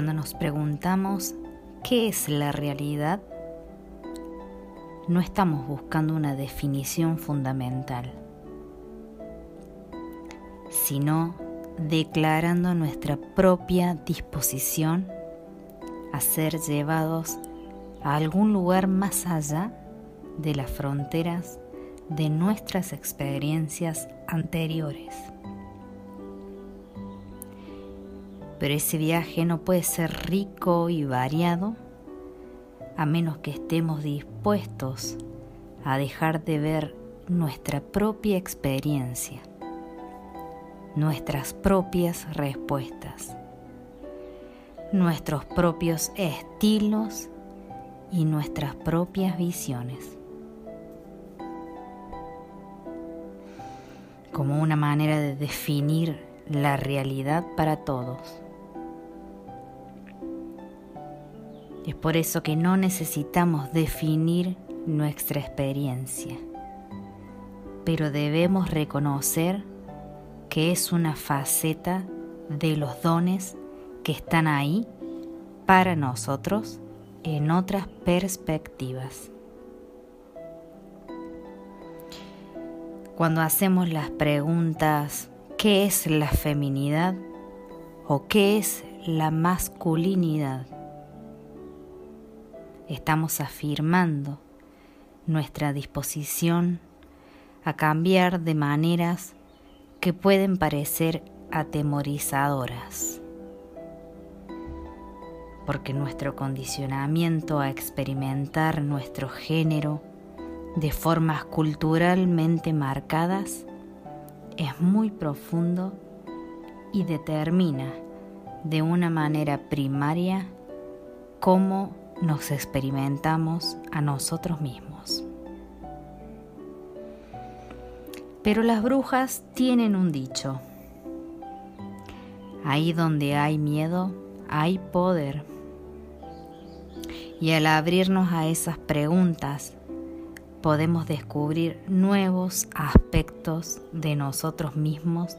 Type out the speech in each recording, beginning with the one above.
Cuando nos preguntamos qué es la realidad, no estamos buscando una definición fundamental, sino declarando nuestra propia disposición a ser llevados a algún lugar más allá de las fronteras de nuestras experiencias anteriores. Pero ese viaje no puede ser rico y variado a menos que estemos dispuestos a dejar de ver nuestra propia experiencia, nuestras propias respuestas, nuestros propios estilos y nuestras propias visiones. como una manera de definir la realidad para todos. Es por eso que no necesitamos definir nuestra experiencia, pero debemos reconocer que es una faceta de los dones que están ahí para nosotros en otras perspectivas. Cuando hacemos las preguntas ¿qué es la feminidad? o ¿qué es la masculinidad? Estamos afirmando nuestra disposición a cambiar de maneras que pueden parecer atemorizadoras, porque nuestro condicionamiento a experimentar nuestro género de formas culturalmente marcadas es muy profundo y determina de una manera primaria cómo nos experimentamos a nosotros mismos. Pero las brujas tienen un dicho. Ahí donde hay miedo, hay poder. Y al abrirnos a esas preguntas, podemos descubrir nuevos aspectos de nosotros mismos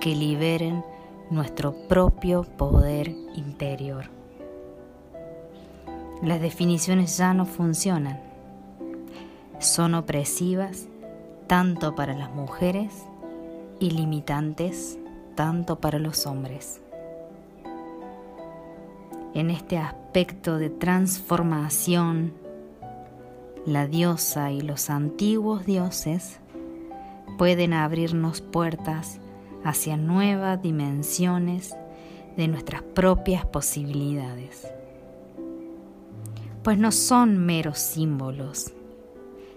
que liberen nuestro propio poder interior las definiciones ya no funcionan. Son opresivas tanto para las mujeres y limitantes tanto para los hombres. En este aspecto de transformación, la diosa y los antiguos dioses pueden abrirnos puertas hacia nuevas dimensiones de nuestras propias posibilidades pues no son meros símbolos,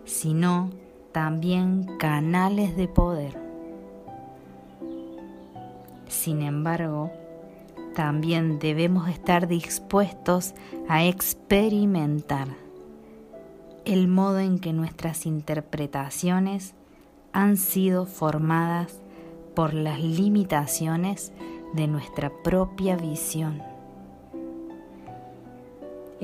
sino también canales de poder. Sin embargo, también debemos estar dispuestos a experimentar el modo en que nuestras interpretaciones han sido formadas por las limitaciones de nuestra propia visión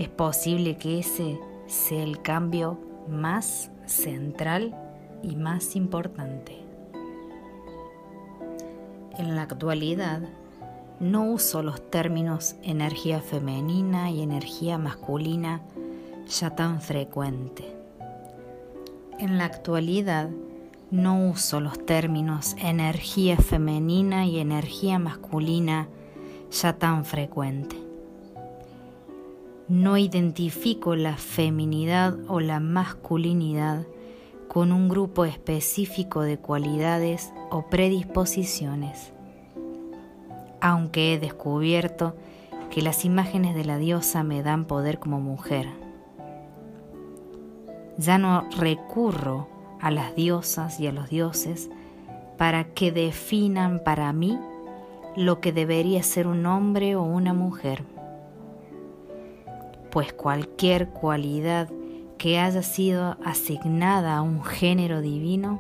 es posible que ese sea el cambio más central y más importante. En la actualidad, no uso los términos energía femenina y energía masculina ya tan frecuente. En la actualidad, no uso los términos energía femenina y energía masculina ya tan frecuente no identifico la feminidad o la masculinidad con un grupo específico de cualidades o predisposiciones, aunque he descubierto que las imágenes de la diosa me dan poder como mujer. Ya no recurro a las diosas y a los dioses para que definan para mí lo que debería ser un hombre o una mujer pues cualquier cualidad que haya sido asignada a un género divino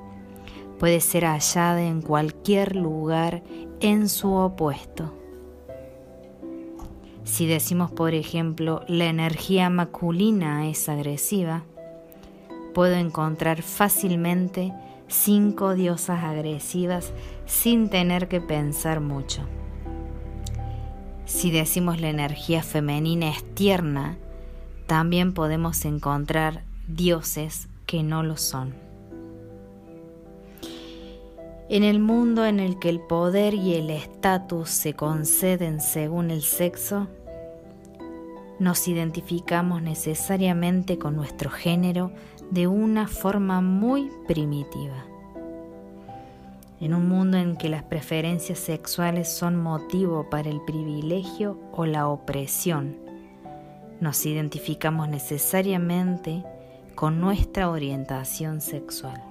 puede ser hallada en cualquier lugar en su opuesto. Si decimos, por ejemplo, la energía masculina es agresiva, puedo encontrar fácilmente cinco diosas agresivas sin tener que pensar mucho. Si decimos la energía femenina es tierna, también podemos encontrar dioses que no lo son. En el mundo en el que el poder y el estatus se conceden según el sexo, nos identificamos necesariamente con nuestro género de una forma muy primitiva. En un mundo en que las preferencias sexuales son motivo para el privilegio o la opresión, nos identificamos necesariamente con nuestra orientación sexual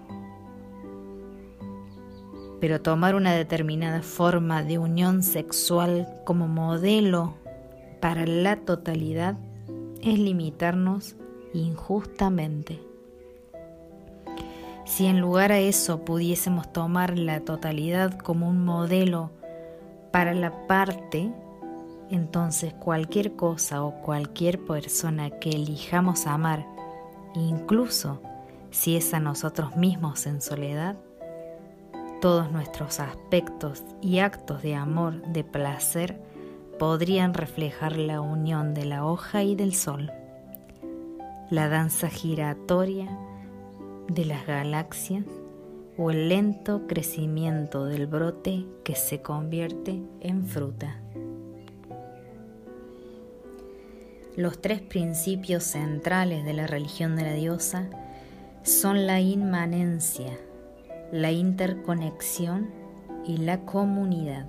pero tomar una determinada forma de unión sexual como modelo para la totalidad es limitarnos injustamente. Si en lugar a eso pudiésemos tomar la totalidad como un modelo para la parte, entonces cualquier cosa o cualquier persona que elijamos amar, incluso si es a nosotros mismos en soledad, todos nuestros aspectos y actos de amor, de placer, podrían reflejar la unión de la hoja y del sol, la danza giratoria de las galaxias o el lento crecimiento del brote que se convierte en fruta. Los tres principios centrales de la religión de la diosa son la inmanencia, la interconexión y la comunidad.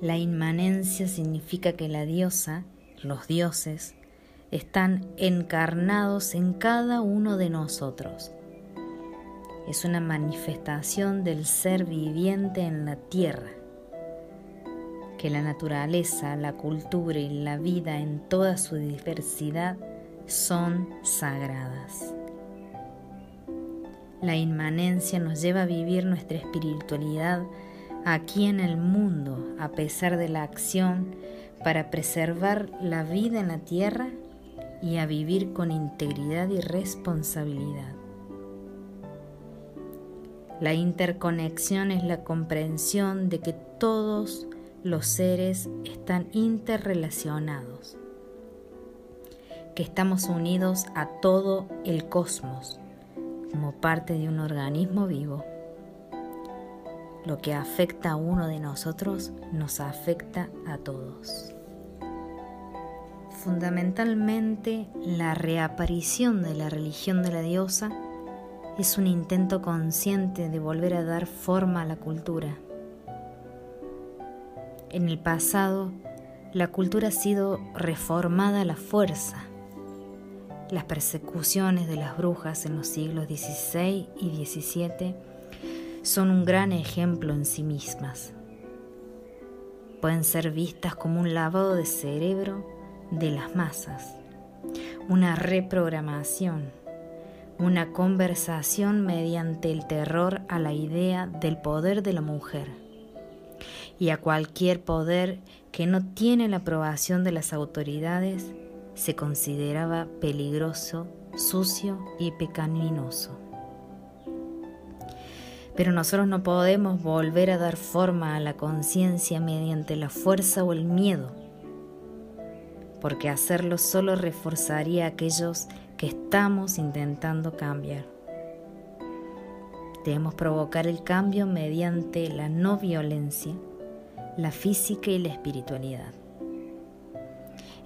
La inmanencia significa que la diosa, los dioses, están encarnados en cada uno de nosotros. Es una manifestación del ser viviente en la tierra, que la naturaleza, la cultura y la vida en toda su diversidad son sagradas. La inmanencia nos lleva a vivir nuestra espiritualidad aquí en el mundo a pesar de la acción para preservar la vida en la tierra y a vivir con integridad y responsabilidad. La interconexión es la comprensión de que todos los seres están interrelacionados, que estamos unidos a todo el cosmos como parte de un organismo vivo. Lo que afecta a uno de nosotros nos afecta a todos. Fundamentalmente, la reaparición de la religión de la diosa es un intento consciente de volver a dar forma a la cultura. En el pasado, la cultura ha sido reformada a la fuerza las persecuciones de las brujas en los siglos XVI y XVII son un gran ejemplo en sí mismas. Pueden ser vistas como un lavado de cerebro de las masas, una reprogramación, una conversación mediante el terror a la idea del poder de la mujer y a cualquier poder que no tiene la aprobación de las autoridades se consideraba peligroso, sucio y pecaminoso. Pero nosotros no podemos volver a dar forma a la conciencia mediante la fuerza o el miedo, porque hacerlo solo reforzaría a aquellos que estamos intentando cambiar. Debemos provocar el cambio mediante la no violencia, la física y la espiritualidad.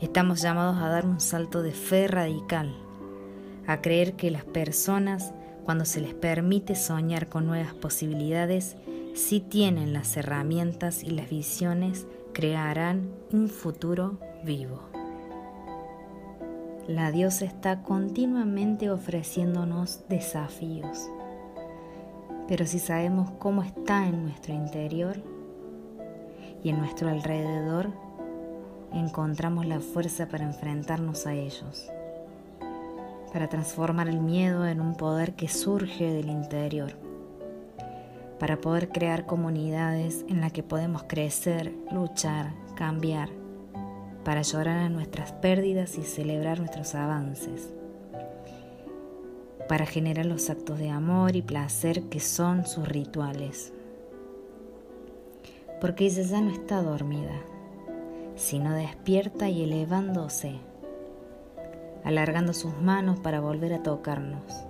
Estamos llamados a dar un salto de fe radical, a creer que las personas, cuando se les permite soñar con nuevas posibilidades, si tienen las herramientas y las visiones, crearán un futuro vivo. La diosa está continuamente ofreciéndonos desafíos, pero si sabemos cómo está en nuestro interior y en nuestro alrededor, encontramos la fuerza para enfrentarnos a ellos, para transformar el miedo en un poder que surge del interior, para poder crear comunidades en las que podemos crecer, luchar, cambiar, para llorar a nuestras pérdidas y celebrar nuestros avances, para generar los actos de amor y placer que son sus rituales. Porque ella ya no está dormida, sino despierta y elevándose, alargando sus manos para volver a tocarnos.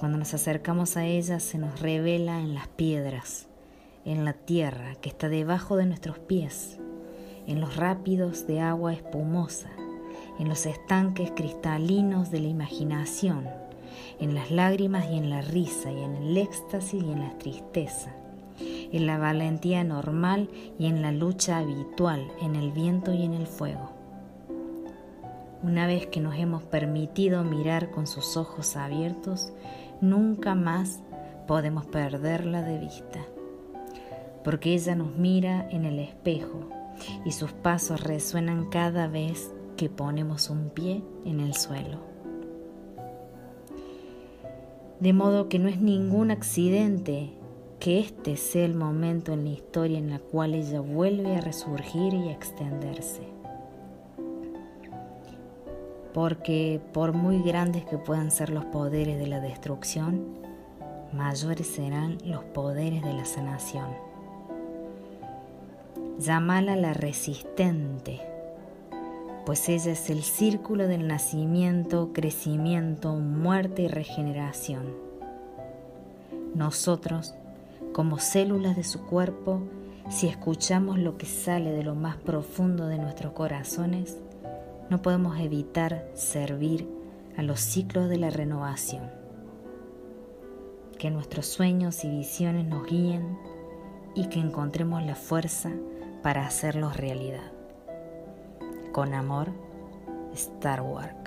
Cuando nos acercamos a ella se nos revela en las piedras, en la tierra que está debajo de nuestros pies, en los rápidos de agua espumosa, en los estanques cristalinos de la imaginación, en las lágrimas y en la risa, y en el éxtasis y en la tristeza, en la valentía normal y en la lucha habitual, en el viento y en el fuego. Una vez que nos hemos permitido mirar con sus ojos abiertos, nunca más podemos perderla de vista, porque ella nos mira en el espejo y sus pasos resuenan cada vez que ponemos un pie en el suelo. De modo que no es ningún accidente que este sea el momento en la historia en la cual ella vuelve a resurgir y a extenderse. Porque por muy grandes que puedan ser los poderes de la destrucción, mayores serán los poderes de la sanación. Llámala la resistente, pues ella es el círculo del nacimiento, crecimiento, muerte y regeneración. Nosotros, como células de su cuerpo, si escuchamos lo que sale de lo más profundo de nuestros corazones, no podemos evitar servir a los ciclos de la renovación. Que nuestros sueños y visiones nos guíen y que encontremos la fuerza para hacerlos realidad. Con amor, Star Wars.